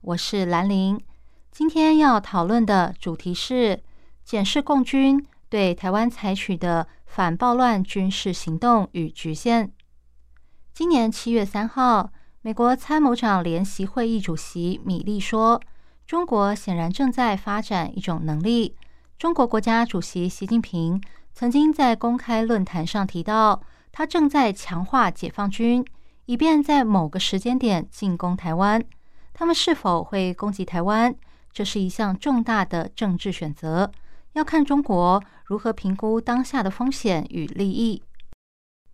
我是兰玲。今天要讨论的主题是检视共军对台湾采取的反暴乱军事行动与局限。今年七月三号，美国参谋长联席会议主席米利说：“中国显然正在发展一种能力。”中国国家主席习近平曾经在公开论坛上提到。他正在强化解放军，以便在某个时间点进攻台湾。他们是否会攻击台湾，这是一项重大的政治选择，要看中国如何评估当下的风险与利益。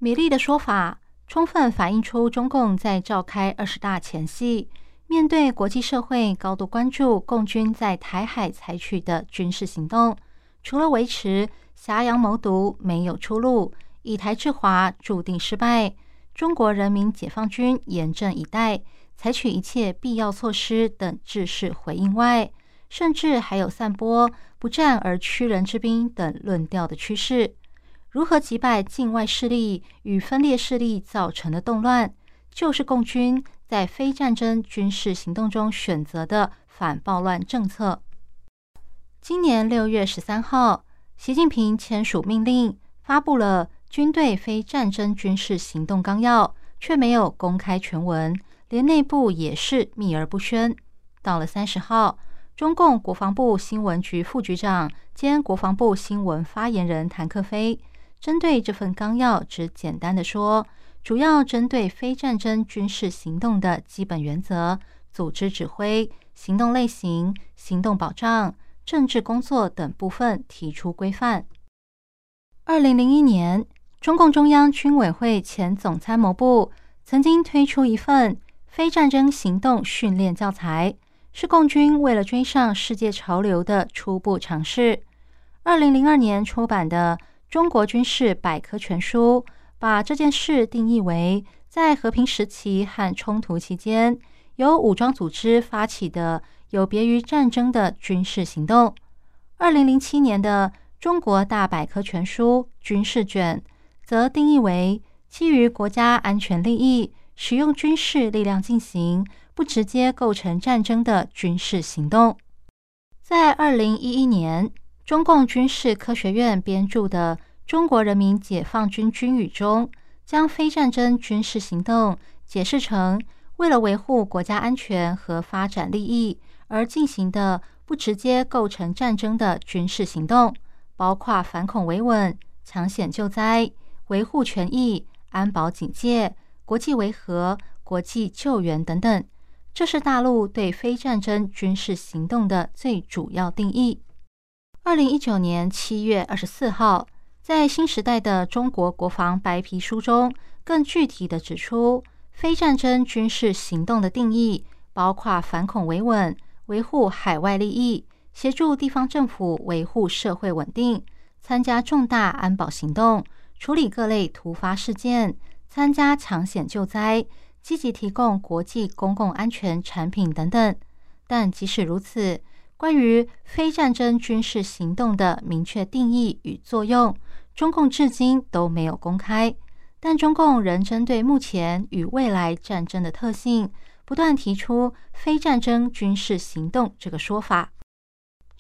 米利的说法充分反映出中共在召开二十大前夕，面对国际社会高度关注共军在台海采取的军事行动，除了维持挟洋谋独，没有出路。以台制华注定失败。中国人民解放军严阵以待，采取一切必要措施等制式回应外，甚至还有散播“不战而屈人之兵”等论调的趋势。如何击败境外势力与分裂势力造成的动乱，就是共军在非战争军事行动中选择的反暴乱政策。今年六月十三号，习近平签署命令，发布了。军队非战争军事行动纲要却没有公开全文，连内部也是秘而不宣。到了三十号，中共国防部新闻局副局长兼国防部新闻发言人谭克飞针对这份纲要，只简单的说，主要针对非战争军事行动的基本原则、组织指挥、行动类型、行动保障、政治工作等部分提出规范。二零零一年。中共中央军委会前总参谋部曾经推出一份非战争行动训练教材，是共军为了追上世界潮流的初步尝试。二零零二年出版的《中国军事百科全书》把这件事定义为在和平时期和冲突期间由武装组织发起的有别于战争的军事行动。二零零七年的《中国大百科全书》军事卷。则定义为基于国家安全利益，使用军事力量进行不直接构成战争的军事行动。在二零一一年，中共军事科学院编著的《中国人民解放军军语》中，将非战争军事行动解释成为了维护国家安全和发展利益而进行的不直接构成战争的军事行动，包括反恐维稳、抢险救灾。维护权益、安保警戒、国际维和、国际救援等等，这是大陆对非战争军事行动的最主要定义。二零一九年七月二十四号，在新时代的中国国防白皮书中，更具体的指出，非战争军事行动的定义包括反恐维稳、维护海外利益、协助地方政府维护社会稳定、参加重大安保行动。处理各类突发事件，参加抢险救灾，积极提供国际公共安全产品等等。但即使如此，关于非战争军事行动的明确定义与作用，中共至今都没有公开。但中共仍针对目前与未来战争的特性，不断提出非战争军事行动这个说法。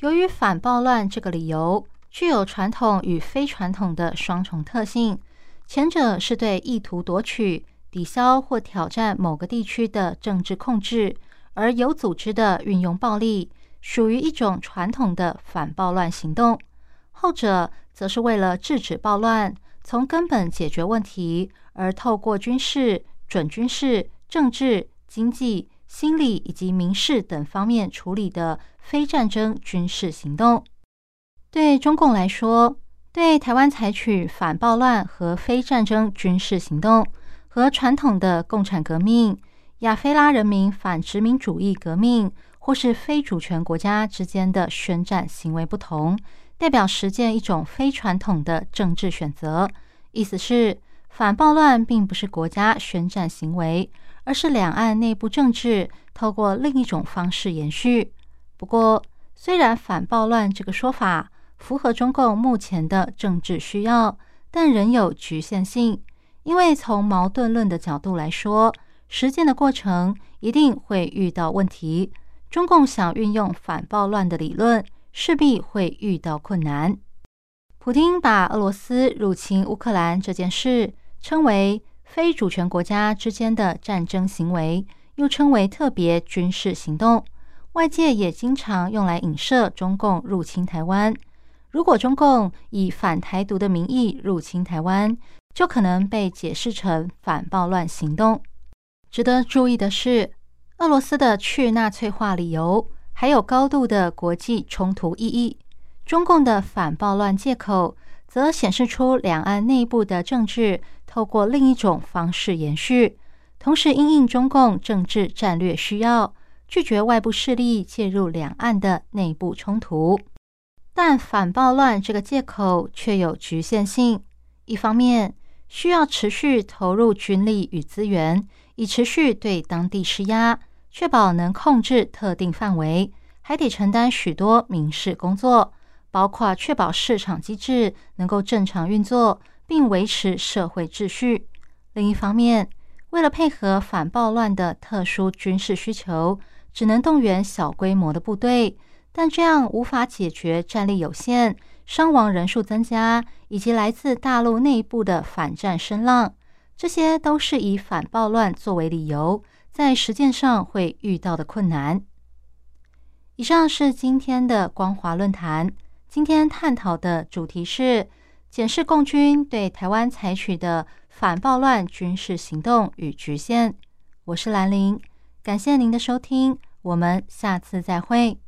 由于反暴乱这个理由。具有传统与非传统的双重特性，前者是对意图夺取、抵消或挑战某个地区的政治控制而有组织的运用暴力，属于一种传统的反暴乱行动；后者则是为了制止暴乱、从根本解决问题而透过军事、准军事、政治、经济、心理以及民事等方面处理的非战争军事行动。对中共来说，对台湾采取反暴乱和非战争军事行动，和传统的共产革命、亚非拉人民反殖民主义革命或是非主权国家之间的宣战行为不同，代表实践一种非传统的政治选择。意思是，反暴乱并不是国家宣战行为，而是两岸内部政治透过另一种方式延续。不过，虽然反暴乱这个说法符合中共目前的政治需要，但仍有局限性，因为从矛盾论的角度来说，实践的过程一定会遇到问题。中共想运用反暴乱的理论，势必会遇到困难。普京把俄罗斯入侵乌克兰这件事称为非主权国家之间的战争行为，又称为特别军事行动。外界也经常用来影射中共入侵台湾。如果中共以反台独的名义入侵台湾，就可能被解释成反暴乱行动。值得注意的是。俄罗斯的去纳粹化理由，还有高度的国际冲突意义；中共的反暴乱借口，则显示出两岸内部的政治透过另一种方式延续，同时因应中共政治战略需要，拒绝外部势力介入两岸的内部冲突。但反暴乱这个借口却有局限性，一方面需要持续投入军力与资源。以持续对当地施压，确保能控制特定范围，还得承担许多民事工作，包括确保市场机制能够正常运作，并维持社会秩序。另一方面，为了配合反暴乱的特殊军事需求，只能动员小规模的部队，但这样无法解决战力有限、伤亡人数增加以及来自大陆内部的反战声浪。这些都是以反暴乱作为理由，在实践上会遇到的困难。以上是今天的光华论坛，今天探讨的主题是检视共军对台湾采取的反暴乱军事行动与局限。我是兰陵，感谢您的收听，我们下次再会。